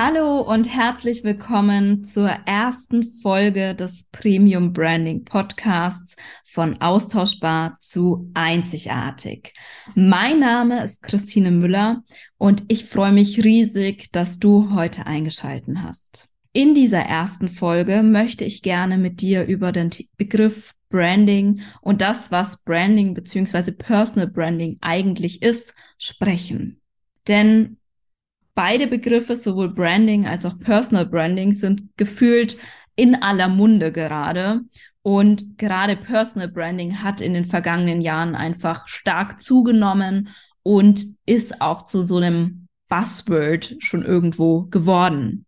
Hallo und herzlich willkommen zur ersten Folge des Premium Branding Podcasts von Austauschbar zu Einzigartig. Mein Name ist Christine Müller und ich freue mich riesig, dass du heute eingeschalten hast. In dieser ersten Folge möchte ich gerne mit dir über den Begriff Branding und das, was Branding beziehungsweise Personal Branding eigentlich ist, sprechen. Denn beide Begriffe, sowohl Branding als auch Personal Branding, sind gefühlt in aller Munde gerade. Und gerade Personal Branding hat in den vergangenen Jahren einfach stark zugenommen und ist auch zu so einem Buzzword schon irgendwo geworden.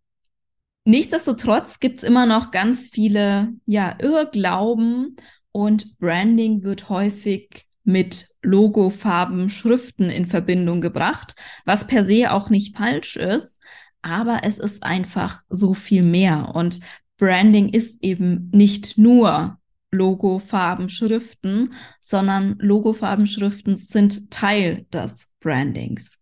Nichtsdestotrotz gibt's immer noch ganz viele ja, Irrglauben und Branding wird häufig mit Logo, Farben, Schriften in Verbindung gebracht, was per se auch nicht falsch ist, aber es ist einfach so viel mehr und Branding ist eben nicht nur Logo, Farben, Schriften, sondern Logo, Farben, Schriften sind Teil des Brandings.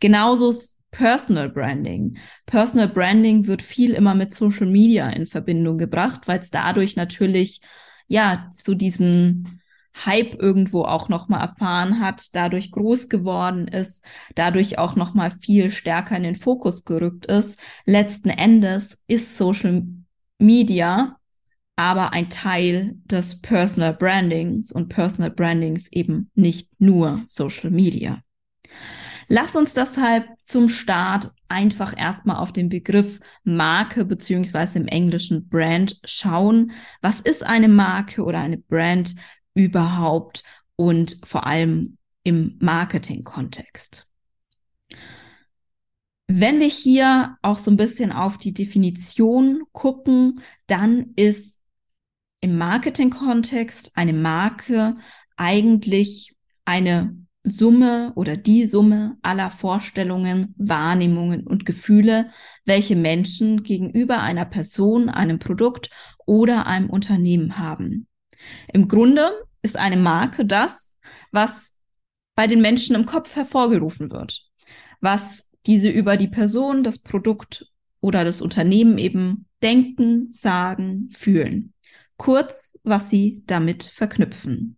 Genauso ist Personal Branding. Personal Branding wird viel immer mit Social Media in Verbindung gebracht, weil es dadurch natürlich ja zu diesen Hype irgendwo auch nochmal erfahren hat, dadurch groß geworden ist, dadurch auch nochmal viel stärker in den Fokus gerückt ist. Letzten Endes ist Social Media aber ein Teil des Personal Brandings und Personal Brandings eben nicht nur Social Media. Lass uns deshalb zum Start einfach erstmal auf den Begriff Marke beziehungsweise im Englischen Brand schauen. Was ist eine Marke oder eine Brand? Überhaupt und vor allem im Marketing-Kontext. Wenn wir hier auch so ein bisschen auf die Definition gucken, dann ist im Marketing-Kontext eine Marke eigentlich eine Summe oder die Summe aller Vorstellungen, Wahrnehmungen und Gefühle, welche Menschen gegenüber einer Person, einem Produkt oder einem Unternehmen haben. Im Grunde ist eine Marke das, was bei den Menschen im Kopf hervorgerufen wird, was diese über die Person, das Produkt oder das Unternehmen eben denken, sagen, fühlen. Kurz, was sie damit verknüpfen.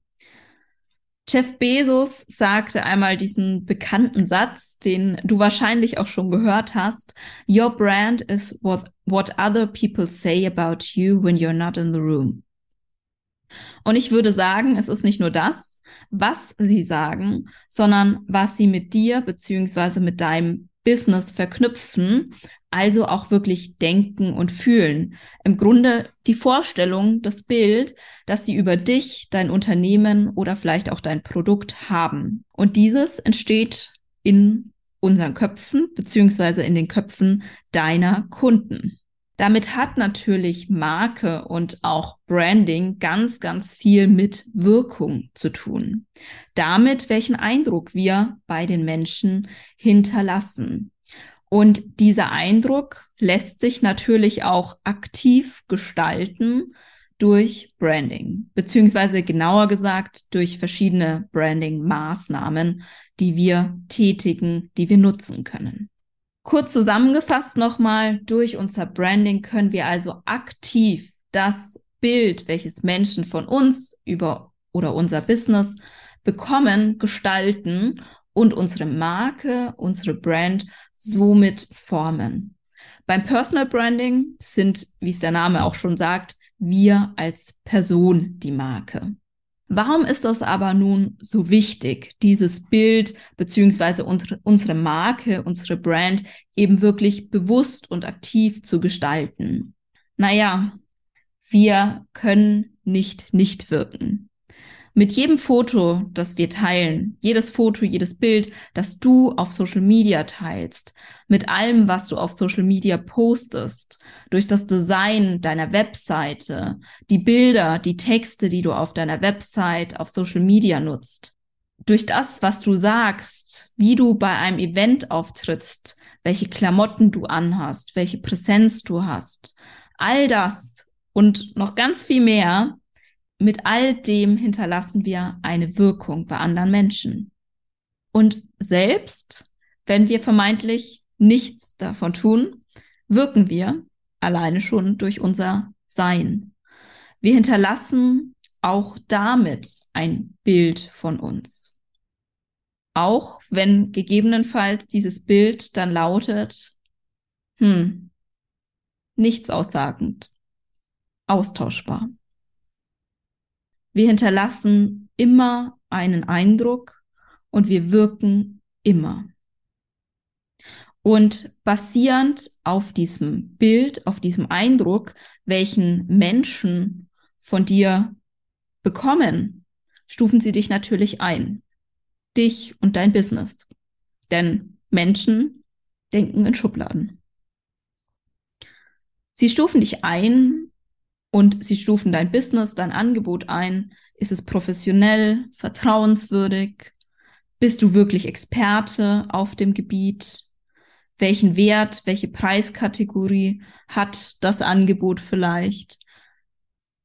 Jeff Bezos sagte einmal diesen bekannten Satz, den du wahrscheinlich auch schon gehört hast. Your brand is what, what other people say about you when you're not in the room. Und ich würde sagen, es ist nicht nur das, was sie sagen, sondern was sie mit dir beziehungsweise mit deinem Business verknüpfen, also auch wirklich denken und fühlen. Im Grunde die Vorstellung, das Bild, dass sie über dich, dein Unternehmen oder vielleicht auch dein Produkt haben. Und dieses entsteht in unseren Köpfen beziehungsweise in den Köpfen deiner Kunden. Damit hat natürlich Marke und auch Branding ganz, ganz viel mit Wirkung zu tun. Damit, welchen Eindruck wir bei den Menschen hinterlassen. Und dieser Eindruck lässt sich natürlich auch aktiv gestalten durch Branding, beziehungsweise genauer gesagt durch verschiedene Branding-Maßnahmen, die wir tätigen, die wir nutzen können. Kurz zusammengefasst nochmal, durch unser Branding können wir also aktiv das Bild, welches Menschen von uns über oder unser Business bekommen, gestalten und unsere Marke, unsere Brand somit formen. Beim Personal Branding sind, wie es der Name auch schon sagt, wir als Person die Marke. Warum ist das aber nun so wichtig, dieses Bild beziehungsweise unsere, Marke, unsere Brand eben wirklich bewusst und aktiv zu gestalten? Naja, wir können nicht nicht wirken. Mit jedem Foto, das wir teilen, jedes Foto, jedes Bild, das du auf Social Media teilst, mit allem, was du auf Social Media postest, durch das Design deiner Webseite, die Bilder, die Texte, die du auf deiner Website, auf Social Media nutzt, durch das, was du sagst, wie du bei einem Event auftrittst, welche Klamotten du anhast, welche Präsenz du hast, all das und noch ganz viel mehr mit all dem hinterlassen wir eine Wirkung bei anderen Menschen. Und selbst wenn wir vermeintlich nichts davon tun, wirken wir alleine schon durch unser Sein. Wir hinterlassen auch damit ein Bild von uns. Auch wenn gegebenenfalls dieses Bild dann lautet, hm, nichts aussagend, austauschbar. Wir hinterlassen immer einen Eindruck und wir wirken immer. Und basierend auf diesem Bild, auf diesem Eindruck, welchen Menschen von dir bekommen, stufen sie dich natürlich ein. Dich und dein Business. Denn Menschen denken in Schubladen. Sie stufen dich ein und sie stufen dein Business, dein Angebot ein. Ist es professionell, vertrauenswürdig? Bist du wirklich Experte auf dem Gebiet? Welchen Wert, welche Preiskategorie hat das Angebot vielleicht?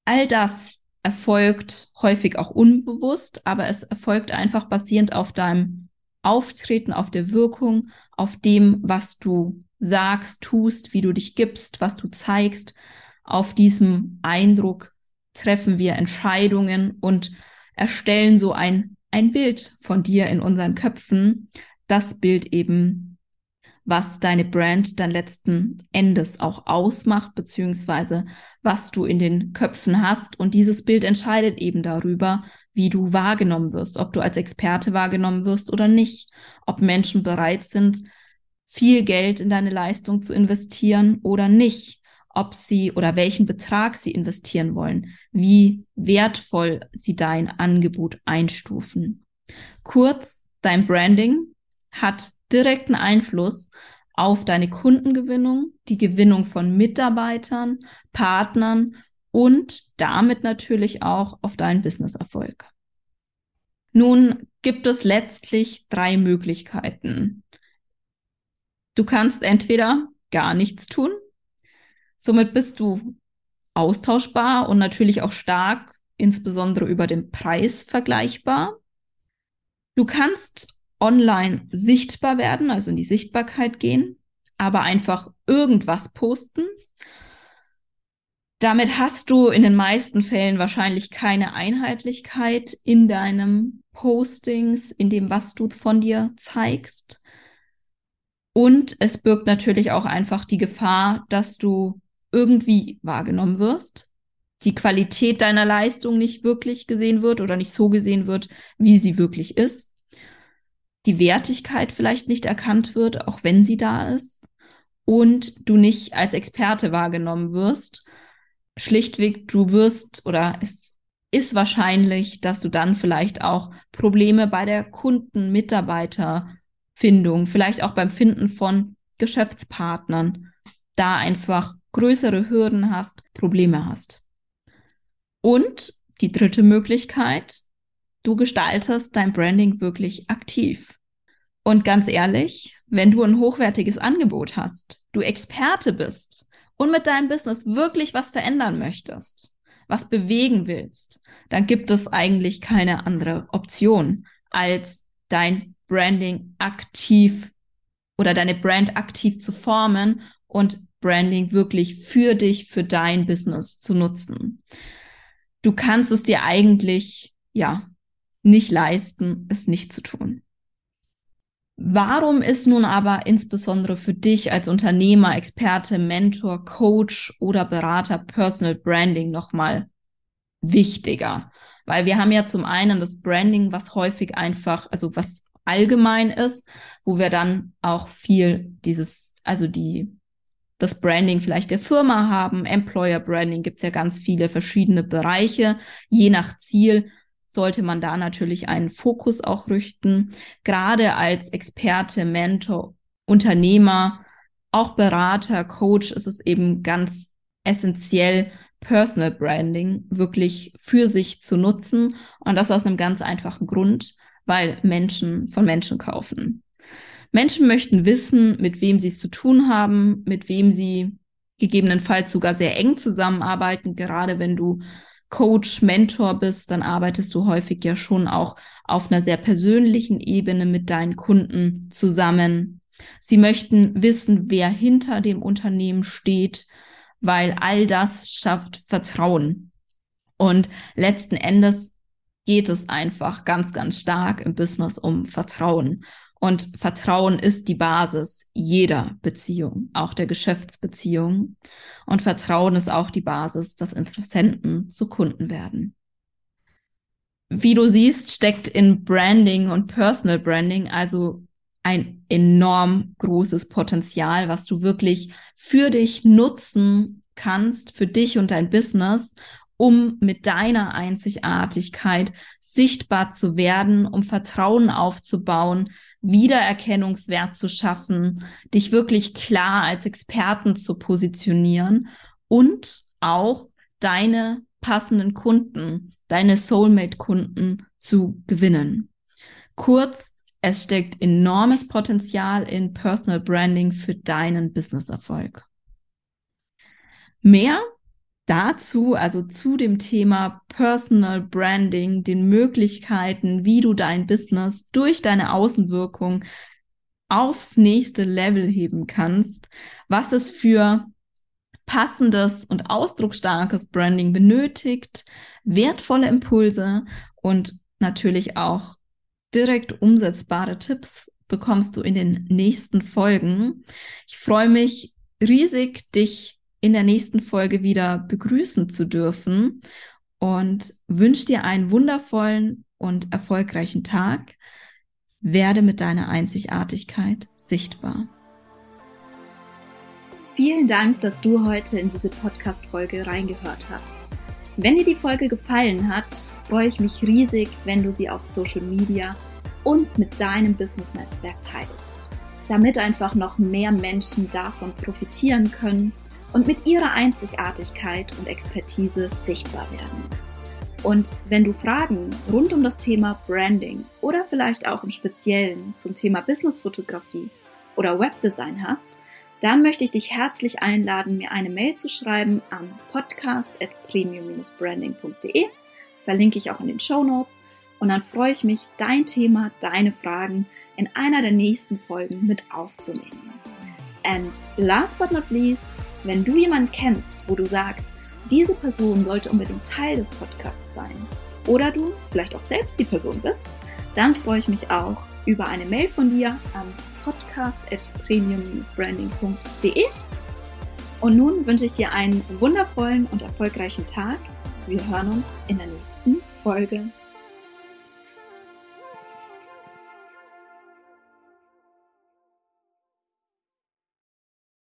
All das erfolgt häufig auch unbewusst, aber es erfolgt einfach basierend auf deinem Auftreten, auf der Wirkung, auf dem, was du sagst, tust, wie du dich gibst, was du zeigst auf diesem Eindruck treffen wir Entscheidungen und erstellen so ein, ein Bild von dir in unseren Köpfen. Das Bild eben, was deine Brand dann letzten Endes auch ausmacht, beziehungsweise was du in den Köpfen hast. Und dieses Bild entscheidet eben darüber, wie du wahrgenommen wirst, ob du als Experte wahrgenommen wirst oder nicht, ob Menschen bereit sind, viel Geld in deine Leistung zu investieren oder nicht ob sie oder welchen Betrag sie investieren wollen, wie wertvoll sie dein Angebot einstufen. Kurz, dein Branding hat direkten Einfluss auf deine Kundengewinnung, die Gewinnung von Mitarbeitern, Partnern und damit natürlich auch auf deinen Businesserfolg. Nun gibt es letztlich drei Möglichkeiten. Du kannst entweder gar nichts tun, Somit bist du austauschbar und natürlich auch stark, insbesondere über den Preis vergleichbar. Du kannst online sichtbar werden, also in die Sichtbarkeit gehen, aber einfach irgendwas posten. Damit hast du in den meisten Fällen wahrscheinlich keine Einheitlichkeit in deinem Postings, in dem, was du von dir zeigst. Und es birgt natürlich auch einfach die Gefahr, dass du irgendwie wahrgenommen wirst, die Qualität deiner Leistung nicht wirklich gesehen wird oder nicht so gesehen wird, wie sie wirklich ist, die Wertigkeit vielleicht nicht erkannt wird, auch wenn sie da ist, und du nicht als Experte wahrgenommen wirst. Schlichtweg, du wirst oder es ist wahrscheinlich, dass du dann vielleicht auch Probleme bei der Kunden-Mitarbeiterfindung, vielleicht auch beim Finden von Geschäftspartnern, da einfach größere Hürden hast, Probleme hast. Und die dritte Möglichkeit, du gestaltest dein Branding wirklich aktiv. Und ganz ehrlich, wenn du ein hochwertiges Angebot hast, du Experte bist und mit deinem Business wirklich was verändern möchtest, was bewegen willst, dann gibt es eigentlich keine andere Option, als dein Branding aktiv oder deine Brand aktiv zu formen und Branding wirklich für dich, für dein Business zu nutzen. Du kannst es dir eigentlich, ja, nicht leisten, es nicht zu tun. Warum ist nun aber insbesondere für dich als Unternehmer, Experte, Mentor, Coach oder Berater Personal Branding nochmal wichtiger? Weil wir haben ja zum einen das Branding, was häufig einfach, also was allgemein ist, wo wir dann auch viel dieses, also die das Branding vielleicht der Firma haben. Employer Branding gibt es ja ganz viele verschiedene Bereiche. Je nach Ziel sollte man da natürlich einen Fokus auch richten. Gerade als Experte, Mentor, Unternehmer, auch Berater, Coach ist es eben ganz essentiell, Personal Branding wirklich für sich zu nutzen. Und das aus einem ganz einfachen Grund, weil Menschen von Menschen kaufen. Menschen möchten wissen, mit wem sie es zu tun haben, mit wem sie gegebenenfalls sogar sehr eng zusammenarbeiten. Gerade wenn du Coach, Mentor bist, dann arbeitest du häufig ja schon auch auf einer sehr persönlichen Ebene mit deinen Kunden zusammen. Sie möchten wissen, wer hinter dem Unternehmen steht, weil all das schafft Vertrauen. Und letzten Endes geht es einfach ganz, ganz stark im Business um Vertrauen. Und Vertrauen ist die Basis jeder Beziehung, auch der Geschäftsbeziehung. Und Vertrauen ist auch die Basis, dass Interessenten zu Kunden werden. Wie du siehst, steckt in Branding und Personal Branding also ein enorm großes Potenzial, was du wirklich für dich nutzen kannst, für dich und dein Business, um mit deiner Einzigartigkeit sichtbar zu werden, um Vertrauen aufzubauen, Wiedererkennungswert zu schaffen, dich wirklich klar als Experten zu positionieren und auch deine passenden Kunden, deine Soulmate-Kunden zu gewinnen. Kurz, es steckt enormes Potenzial in Personal Branding für deinen Businesserfolg. Mehr dazu, also zu dem Thema Personal Branding, den Möglichkeiten, wie du dein Business durch deine Außenwirkung aufs nächste Level heben kannst, was es für passendes und ausdrucksstarkes Branding benötigt, wertvolle Impulse und natürlich auch direkt umsetzbare Tipps bekommst du in den nächsten Folgen. Ich freue mich riesig, dich in der nächsten Folge wieder begrüßen zu dürfen und wünsche dir einen wundervollen und erfolgreichen Tag. Werde mit deiner Einzigartigkeit sichtbar. Vielen Dank, dass du heute in diese Podcast-Folge reingehört hast. Wenn dir die Folge gefallen hat, freue ich mich riesig, wenn du sie auf Social Media und mit deinem Business-Netzwerk teilst, damit einfach noch mehr Menschen davon profitieren können und mit ihrer Einzigartigkeit und Expertise sichtbar werden. Und wenn du Fragen rund um das Thema Branding oder vielleicht auch im Speziellen zum Thema Businessfotografie oder Webdesign hast, dann möchte ich dich herzlich einladen, mir eine Mail zu schreiben an podcast.premium-branding.de. Verlinke ich auch in den Show Notes. Und dann freue ich mich, dein Thema, deine Fragen in einer der nächsten Folgen mit aufzunehmen. And last but not least, wenn du jemanden kennst, wo du sagst, diese Person sollte unbedingt Teil des Podcasts sein, oder du vielleicht auch selbst die Person bist, dann freue ich mich auch über eine Mail von dir an podcast.premium-branding.de. Und nun wünsche ich dir einen wundervollen und erfolgreichen Tag. Wir hören uns in der nächsten Folge.